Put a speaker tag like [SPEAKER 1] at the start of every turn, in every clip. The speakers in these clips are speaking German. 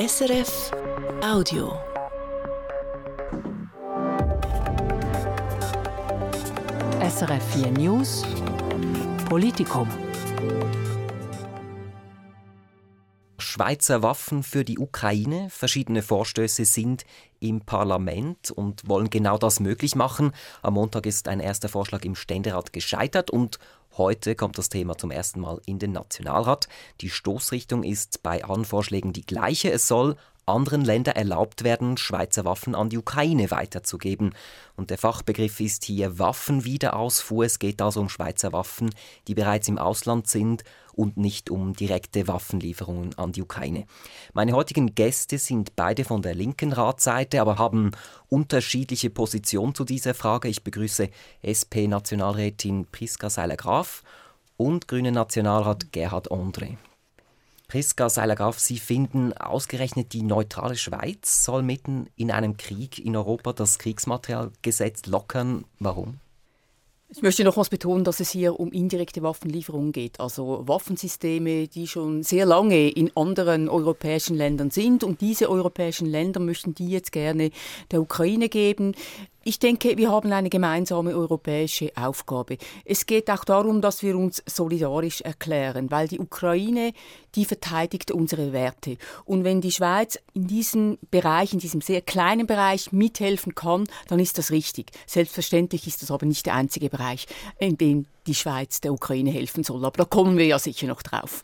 [SPEAKER 1] SRF Audio.
[SPEAKER 2] SRF 4 News Politikum.
[SPEAKER 3] Schweizer Waffen für die Ukraine. Verschiedene Vorstöße sind im Parlament und wollen genau das möglich machen. Am Montag ist ein erster Vorschlag im Ständerat gescheitert und heute kommt das Thema zum ersten Mal in den Nationalrat. Die Stoßrichtung ist bei allen Vorschlägen die gleiche. Es soll anderen Ländern erlaubt werden, Schweizer Waffen an die Ukraine weiterzugeben. Und der Fachbegriff ist hier Waffenwiederausfuhr. Es geht also um Schweizer Waffen, die bereits im Ausland sind und nicht um direkte Waffenlieferungen an die Ukraine. Meine heutigen Gäste sind beide von der linken Ratseite, aber haben unterschiedliche Positionen zu dieser Frage. Ich begrüße SP-Nationalrätin Priska Seiler-Graf und Grüne Nationalrat Gerhard André. Priska Seiler-Graf, Sie finden ausgerechnet die neutrale Schweiz soll mitten in einem Krieg in Europa das Kriegsmaterialgesetz lockern. Warum?
[SPEAKER 4] Ich möchte nochmals betonen, dass es hier um indirekte Waffenlieferungen geht, also Waffensysteme, die schon sehr lange in anderen europäischen Ländern sind und diese europäischen Länder möchten die jetzt gerne der Ukraine geben. Ich denke, wir haben eine gemeinsame europäische Aufgabe. Es geht auch darum, dass wir uns solidarisch erklären, weil die Ukraine, die verteidigt unsere Werte. Und wenn die Schweiz in diesem Bereich, in diesem sehr kleinen Bereich mithelfen kann, dann ist das richtig. Selbstverständlich ist das aber nicht der einzige Bereich, in dem die Schweiz der Ukraine helfen soll. Aber da kommen wir ja sicher noch drauf.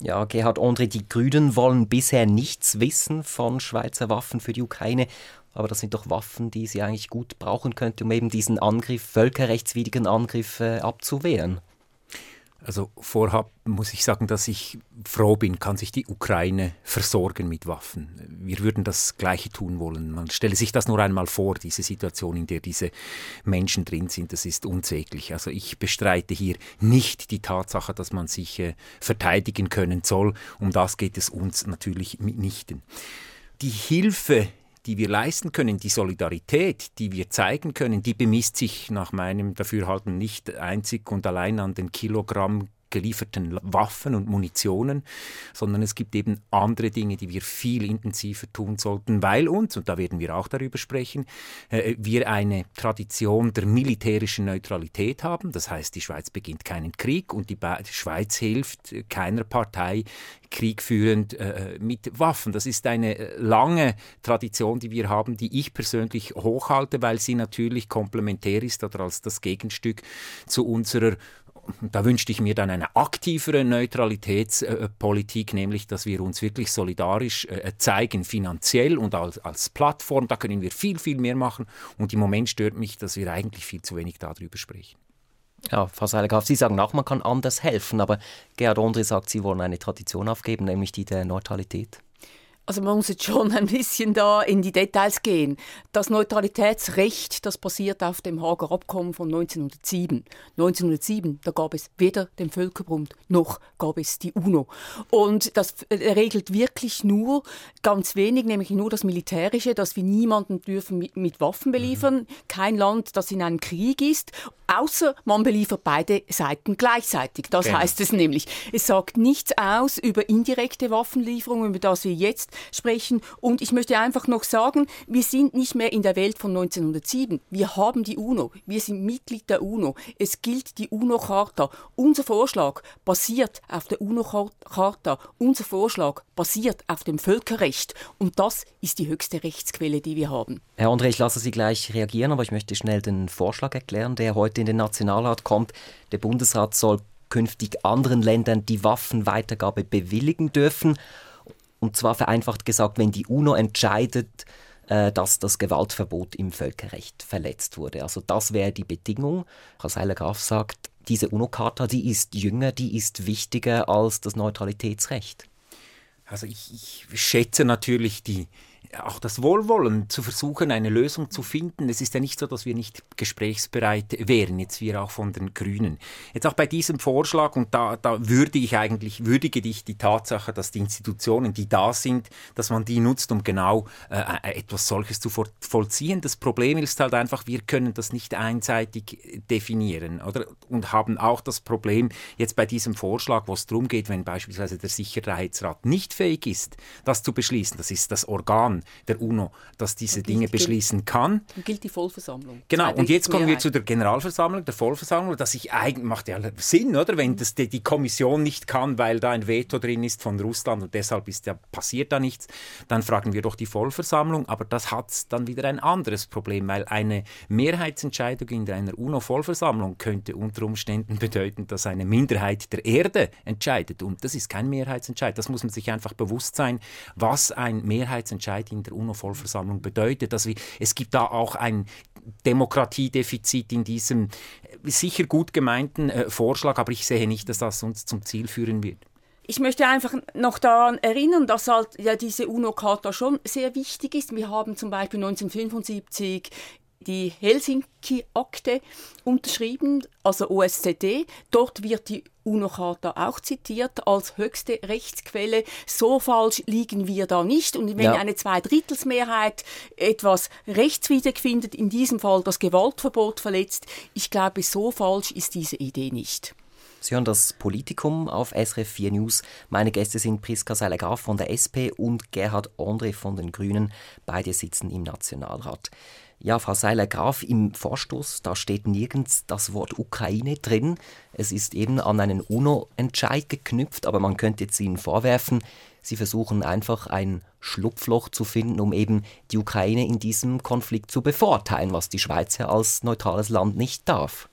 [SPEAKER 3] Ja, Gerhard André, die Grünen wollen bisher nichts wissen von Schweizer Waffen für die Ukraine aber das sind doch Waffen, die sie eigentlich gut brauchen könnte, um eben diesen Angriff, völkerrechtswidrigen Angriff äh, abzuwehren.
[SPEAKER 5] Also vorab muss ich sagen, dass ich froh bin, kann sich die Ukraine versorgen mit Waffen. Wir würden das Gleiche tun wollen. Man stelle sich das nur einmal vor, diese Situation, in der diese Menschen drin sind, das ist unsäglich. Also ich bestreite hier nicht die Tatsache, dass man sich äh, verteidigen können soll. Um das geht es uns natürlich mitnichten. Die Hilfe, die wir leisten können, die Solidarität, die wir zeigen können, die bemisst sich nach meinem Dafürhalten nicht einzig und allein an den Kilogramm gelieferten Waffen und Munitionen, sondern es gibt eben andere Dinge, die wir viel intensiver tun sollten, weil uns, und da werden wir auch darüber sprechen, äh, wir eine Tradition der militärischen Neutralität haben. Das heißt, die Schweiz beginnt keinen Krieg und die, die Schweiz hilft keiner Partei kriegführend äh, mit Waffen. Das ist eine äh, lange Tradition, die wir haben, die ich persönlich hochhalte, weil sie natürlich komplementär ist oder als das Gegenstück zu unserer da wünschte ich mir dann eine aktivere Neutralitätspolitik, nämlich dass wir uns wirklich solidarisch äh, zeigen, finanziell und als, als Plattform. Da können wir viel, viel mehr machen. Und im Moment stört mich, dass wir eigentlich viel zu wenig darüber sprechen.
[SPEAKER 3] Ja, Frau Seilegraf, Sie sagen auch, man kann anders helfen, aber Gerhard Ondri sagt, Sie wollen eine Tradition aufgeben, nämlich die der Neutralität.
[SPEAKER 4] Also man muss jetzt schon ein bisschen da in die Details gehen. Das Neutralitätsrecht, das basiert auf dem Hager Abkommen von 1907. 1907, da gab es weder den Völkerbund noch gab es die UNO. Und das regelt wirklich nur ganz wenig, nämlich nur das Militärische, dass wir niemanden dürfen mit, mit Waffen beliefern. Mhm. Kein Land, das in einem Krieg ist, außer man beliefert beide Seiten gleichzeitig. Das genau. heißt es nämlich. Es sagt nichts aus über indirekte Waffenlieferungen, über das wir jetzt sprechen. Und ich möchte einfach noch sagen, wir sind nicht mehr in der Welt von 1907. Wir haben die UNO. Wir sind Mitglied der UNO. Es gilt die UNO-Charta. Unser Vorschlag basiert auf der UNO-Charta. Unser Vorschlag basiert auf dem Völkerrecht. Und das ist die höchste Rechtsquelle, die wir haben.
[SPEAKER 3] Herr André, ich lasse Sie gleich reagieren, aber ich möchte schnell den Vorschlag erklären, der heute in den Nationalrat kommt. Der Bundesrat soll künftig anderen Ländern die Waffenweitergabe bewilligen dürfen. Und zwar vereinfacht gesagt, wenn die UNO entscheidet, äh, dass das Gewaltverbot im Völkerrecht verletzt wurde. Also das wäre die Bedingung. Frau Seiler-Graf sagt, diese UNO-Charta, die ist jünger, die ist wichtiger als das Neutralitätsrecht.
[SPEAKER 5] Also ich, ich schätze natürlich die auch das Wohlwollen zu versuchen, eine Lösung zu finden. Es ist ja nicht so, dass wir nicht gesprächsbereit wären, jetzt wir auch von den Grünen. Jetzt auch bei diesem Vorschlag, und da, da würdige ich eigentlich, würdige ich die Tatsache, dass die Institutionen, die da sind, dass man die nutzt, um genau äh, äh etwas solches zu vollziehen. Das Problem ist halt einfach, wir können das nicht einseitig definieren, oder? Und haben auch das Problem jetzt bei diesem Vorschlag, wo es darum geht, wenn beispielsweise der Sicherheitsrat nicht fähig ist, das zu beschließen, das ist das Organ der UNO, das diese gilt, Dinge beschließen kann.
[SPEAKER 4] Dann gilt die Vollversammlung.
[SPEAKER 5] Genau, und jetzt kommen wir zu der Generalversammlung, der Vollversammlung, das ich eigentlich, macht ja Sinn, oder? Wenn das die, die Kommission nicht kann, weil da ein Veto drin ist von Russland und deshalb ist ja, passiert da nichts, dann fragen wir doch die Vollversammlung, aber das hat dann wieder ein anderes Problem, weil eine Mehrheitsentscheidung in einer UNO-Vollversammlung könnte unter Umständen bedeuten, dass eine Minderheit der Erde entscheidet und das ist kein Mehrheitsentscheid, das muss man sich einfach bewusst sein, was ein Mehrheitsentscheid in der UNO-Vollversammlung bedeutet. Wir, es gibt da auch ein Demokratiedefizit in diesem sicher gut gemeinten äh, Vorschlag, aber ich sehe nicht, dass das uns zum Ziel führen wird.
[SPEAKER 4] Ich möchte einfach noch daran erinnern, dass halt ja diese UNO-Charta schon sehr wichtig ist. Wir haben zum Beispiel 1975 die Helsinki-Akte unterschrieben, also OSZE. Dort wird die UNO-Charta auch zitiert als höchste Rechtsquelle. So falsch liegen wir da nicht. Und wenn ja. eine Zweidrittelsmehrheit etwas rechtswidrig findet, in diesem Fall das Gewaltverbot verletzt, ich glaube, so falsch ist diese Idee nicht.
[SPEAKER 3] Sie hören das Politikum auf SRF 4 News. Meine Gäste sind Priska Seiler-Graf von der SP und Gerhard André von den Grünen. Beide sitzen im Nationalrat. Ja, Frau Seiler-Graf, im Vorstoß, da steht nirgends das Wort Ukraine drin. Es ist eben an einen UNO-Entscheid geknüpft, aber man könnte jetzt Ihnen vorwerfen, Sie versuchen einfach ein Schlupfloch zu finden, um eben die Ukraine in diesem Konflikt zu bevorteilen, was die Schweiz ja als neutrales Land nicht darf.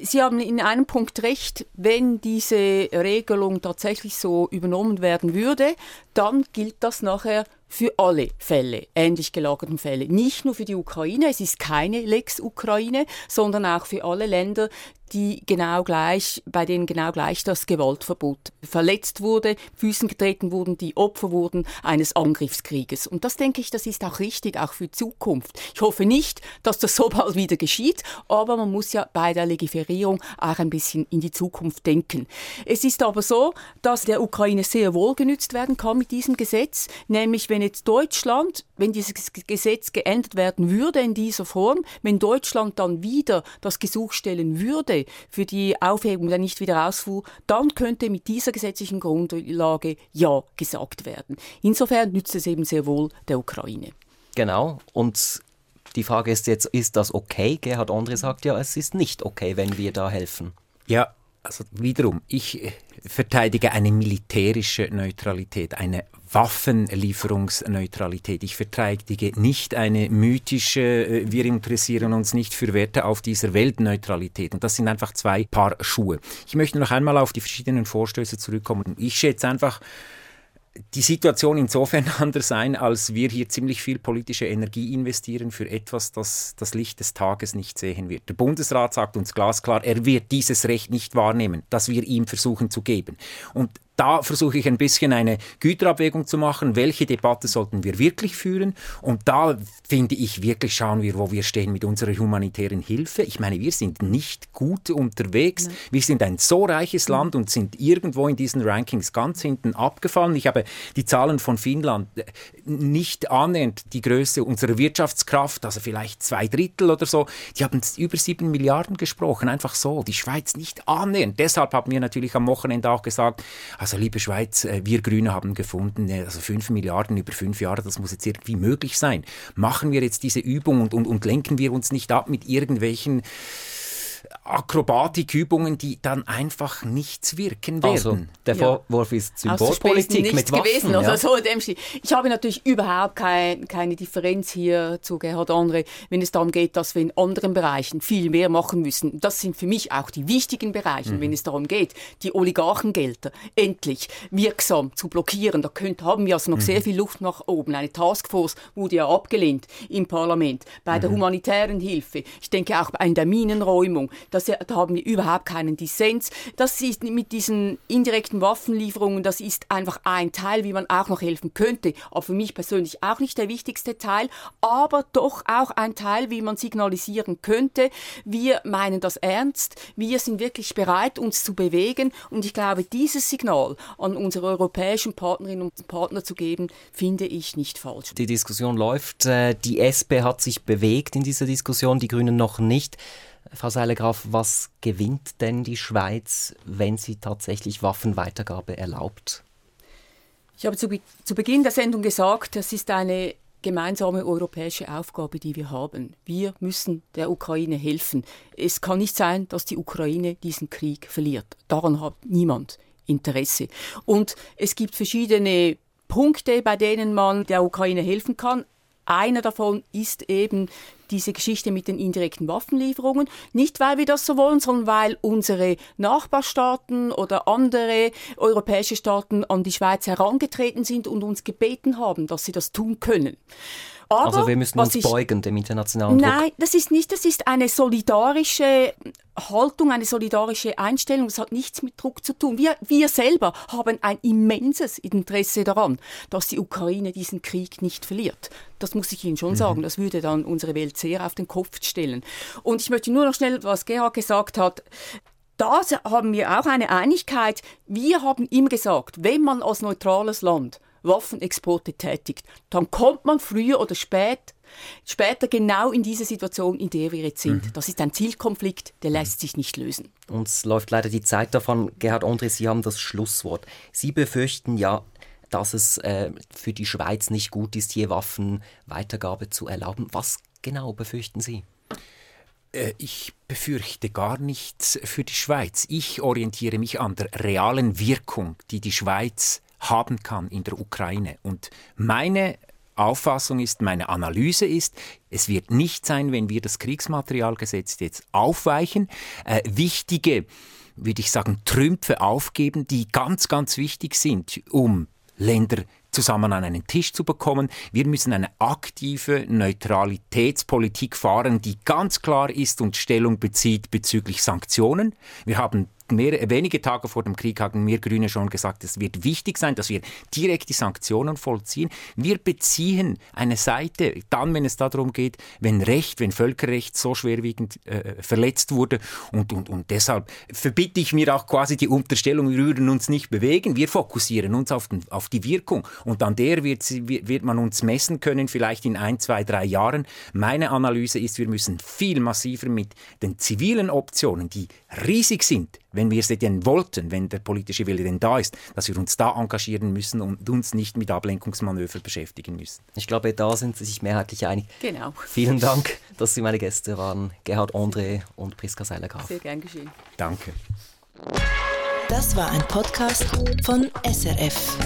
[SPEAKER 4] Sie haben in einem Punkt recht, wenn diese Regelung tatsächlich so übernommen werden würde, dann gilt das nachher für alle Fälle, ähnlich gelagerten Fälle. Nicht nur für die Ukraine, es ist keine Lex Ukraine, sondern auch für alle Länder, die genau gleich, bei denen genau gleich das Gewaltverbot verletzt wurde, Füßen getreten wurden, die Opfer wurden eines Angriffskrieges. Und das denke ich, das ist auch richtig, auch für Zukunft. Ich hoffe nicht, dass das so bald wieder geschieht, aber man muss ja bei der Legiferierung auch ein bisschen in die Zukunft denken. Es ist aber so, dass der Ukraine sehr wohl genützt werden kann mit diesem Gesetz, nämlich wenn jetzt Deutschland, wenn dieses Gesetz geändert werden würde in dieser Form, wenn Deutschland dann wieder das Gesuch stellen würde, für die Aufhebung der Nichtwiederausfuhr, dann könnte mit dieser gesetzlichen Grundlage Ja gesagt werden. Insofern nützt es eben sehr wohl der Ukraine.
[SPEAKER 3] Genau. Und die Frage ist jetzt, ist das okay? Gerhard Andre sagt ja, es ist nicht okay, wenn wir da helfen.
[SPEAKER 5] Ja, also wiederum, ich äh, verteidige eine militärische Neutralität, eine Waffenlieferungsneutralität. Ich verteidige nicht eine mythische, äh, wir interessieren uns nicht für Werte auf dieser Weltneutralität. Und das sind einfach zwei Paar Schuhe. Ich möchte noch einmal auf die verschiedenen Vorstöße zurückkommen. Ich schätze einfach, die Situation insofern anders sein, als wir hier ziemlich viel politische Energie investieren für etwas, das das Licht des Tages nicht sehen wird. Der Bundesrat sagt uns glasklar, er wird dieses Recht nicht wahrnehmen, das wir ihm versuchen zu geben. Und da versuche ich ein bisschen eine Güterabwägung zu machen, welche Debatte sollten wir wirklich führen. Und da finde ich wirklich, schauen wir, wo wir stehen mit unserer humanitären Hilfe. Ich meine, wir sind nicht gut unterwegs. Nein. Wir sind ein so reiches Land und sind irgendwo in diesen Rankings ganz hinten abgefallen. Ich habe die Zahlen von Finnland äh, nicht annähernd die Größe unserer Wirtschaftskraft, also vielleicht zwei Drittel oder so. Die haben über sieben Milliarden gesprochen, einfach so. Die Schweiz nicht annähernd. Deshalb haben wir natürlich am Wochenende auch gesagt, also liebe Schweiz, äh, wir Grüne haben gefunden, äh, also 5 Milliarden über fünf Jahre, das muss jetzt irgendwie möglich sein. Machen wir jetzt diese Übung und, und, und lenken wir uns nicht ab mit irgendwelchen Akrobatikübungen, die dann einfach nichts wirken werden. Also,
[SPEAKER 3] der Vorwurf ja. ist Symbolpolitik mit Waffen. Gewesen,
[SPEAKER 4] ja. also so ich habe natürlich überhaupt kein, keine Differenz hier zu Gerhard Andre, wenn es darum geht, dass wir in anderen Bereichen viel mehr machen müssen. Das sind für mich auch die wichtigen Bereiche, mhm. wenn es darum geht, die Oligarchengelder endlich wirksam zu blockieren. Da könnt, haben wir also noch mhm. sehr viel Luft nach oben. Eine Taskforce wurde ja abgelehnt im Parlament. Bei mhm. der humanitären Hilfe, ich denke auch bei der Minenräumung, Waffenlieferung, das, da haben wir überhaupt keinen Dissens. Das ist mit diesen indirekten Waffenlieferungen, das ist einfach ein Teil, wie man auch noch helfen könnte. Aber für mich persönlich auch nicht der wichtigste Teil, aber doch auch ein Teil, wie man signalisieren könnte. Wir meinen das ernst. Wir sind wirklich bereit, uns zu bewegen. Und ich glaube, dieses Signal an unsere europäischen Partnerinnen und Partner zu geben, finde ich nicht falsch.
[SPEAKER 3] Die Diskussion läuft. Äh, die SP hat sich bewegt in dieser Diskussion, die Grünen noch nicht. Frau Seilegraf, was gewinnt denn die Schweiz, wenn sie tatsächlich Waffenweitergabe erlaubt?
[SPEAKER 4] Ich habe zu, zu Beginn der Sendung gesagt, das ist eine gemeinsame europäische Aufgabe, die wir haben. Wir müssen der Ukraine helfen. Es kann nicht sein, dass die Ukraine diesen Krieg verliert. Daran hat niemand Interesse. Und es gibt verschiedene Punkte, bei denen man der Ukraine helfen kann. Einer davon ist eben diese Geschichte mit den indirekten Waffenlieferungen. Nicht, weil wir das so wollen, sondern weil unsere Nachbarstaaten oder andere europäische Staaten an die Schweiz herangetreten sind und uns gebeten haben, dass sie das tun können.
[SPEAKER 3] Aber, also wir müssen uns ich, beugen dem internationalen
[SPEAKER 4] Druck. Nein, das ist nicht, das ist eine solidarische Haltung, eine solidarische Einstellung. Das hat nichts mit Druck zu tun. Wir, wir selber haben ein immenses Interesse daran, dass die Ukraine diesen Krieg nicht verliert. Das muss ich Ihnen schon mhm. sagen. Das würde dann unsere Welt sehr auf den Kopf stellen. Und ich möchte nur noch schnell, was Gerhard gesagt hat, da haben wir auch eine Einigkeit. Wir haben ihm gesagt, wenn man als neutrales Land Waffenexporte tätigt, dann kommt man früher oder spät, später genau in diese Situation, in der wir jetzt sind. Mhm. Das ist ein Zielkonflikt, der lässt sich nicht lösen.
[SPEAKER 3] Uns läuft leider die Zeit davon. Gerhard André, Sie haben das Schlusswort. Sie befürchten ja, dass es äh, für die Schweiz nicht gut ist, hier Waffenweitergabe zu erlauben. Was genau befürchten Sie?
[SPEAKER 5] Äh, ich befürchte gar nichts für die Schweiz. Ich orientiere mich an der realen Wirkung, die die Schweiz haben kann in der Ukraine. Und meine Auffassung ist, meine Analyse ist, es wird nicht sein, wenn wir das Kriegsmaterialgesetz jetzt aufweichen, äh, wichtige, würde ich sagen, Trümpfe aufgeben, die ganz, ganz wichtig sind, um Länder zusammen an einen Tisch zu bekommen. Wir müssen eine aktive Neutralitätspolitik fahren, die ganz klar ist und Stellung bezieht bezüglich Sanktionen. Wir haben mehr, wenige Tage vor dem Krieg haben wir Grüne schon gesagt, es wird wichtig sein, dass wir direkt die Sanktionen vollziehen. Wir beziehen eine Seite, dann, wenn es darum geht, wenn Recht, wenn Völkerrecht so schwerwiegend äh, verletzt wurde. Und, und, und deshalb verbitte ich mir auch quasi die Unterstellung, wir würden uns nicht bewegen. Wir fokussieren uns auf, den, auf die Wirkung. Und an der wird, wird man uns messen können, vielleicht in ein, zwei, drei Jahren. Meine Analyse ist, wir müssen viel massiver mit den zivilen Optionen, die riesig sind, wenn wir sie denn wollten, wenn der politische Wille denn da ist, dass wir uns da engagieren müssen und uns nicht mit Ablenkungsmanöver beschäftigen müssen.
[SPEAKER 3] Ich glaube, da sind Sie sich mehrheitlich einig.
[SPEAKER 4] Genau.
[SPEAKER 3] Vielen Dank, dass Sie meine Gäste waren, Gerhard André und Priska Seiler-Graf.
[SPEAKER 4] Sehr gern geschehen.
[SPEAKER 5] Danke.
[SPEAKER 1] Das war ein Podcast von SRF.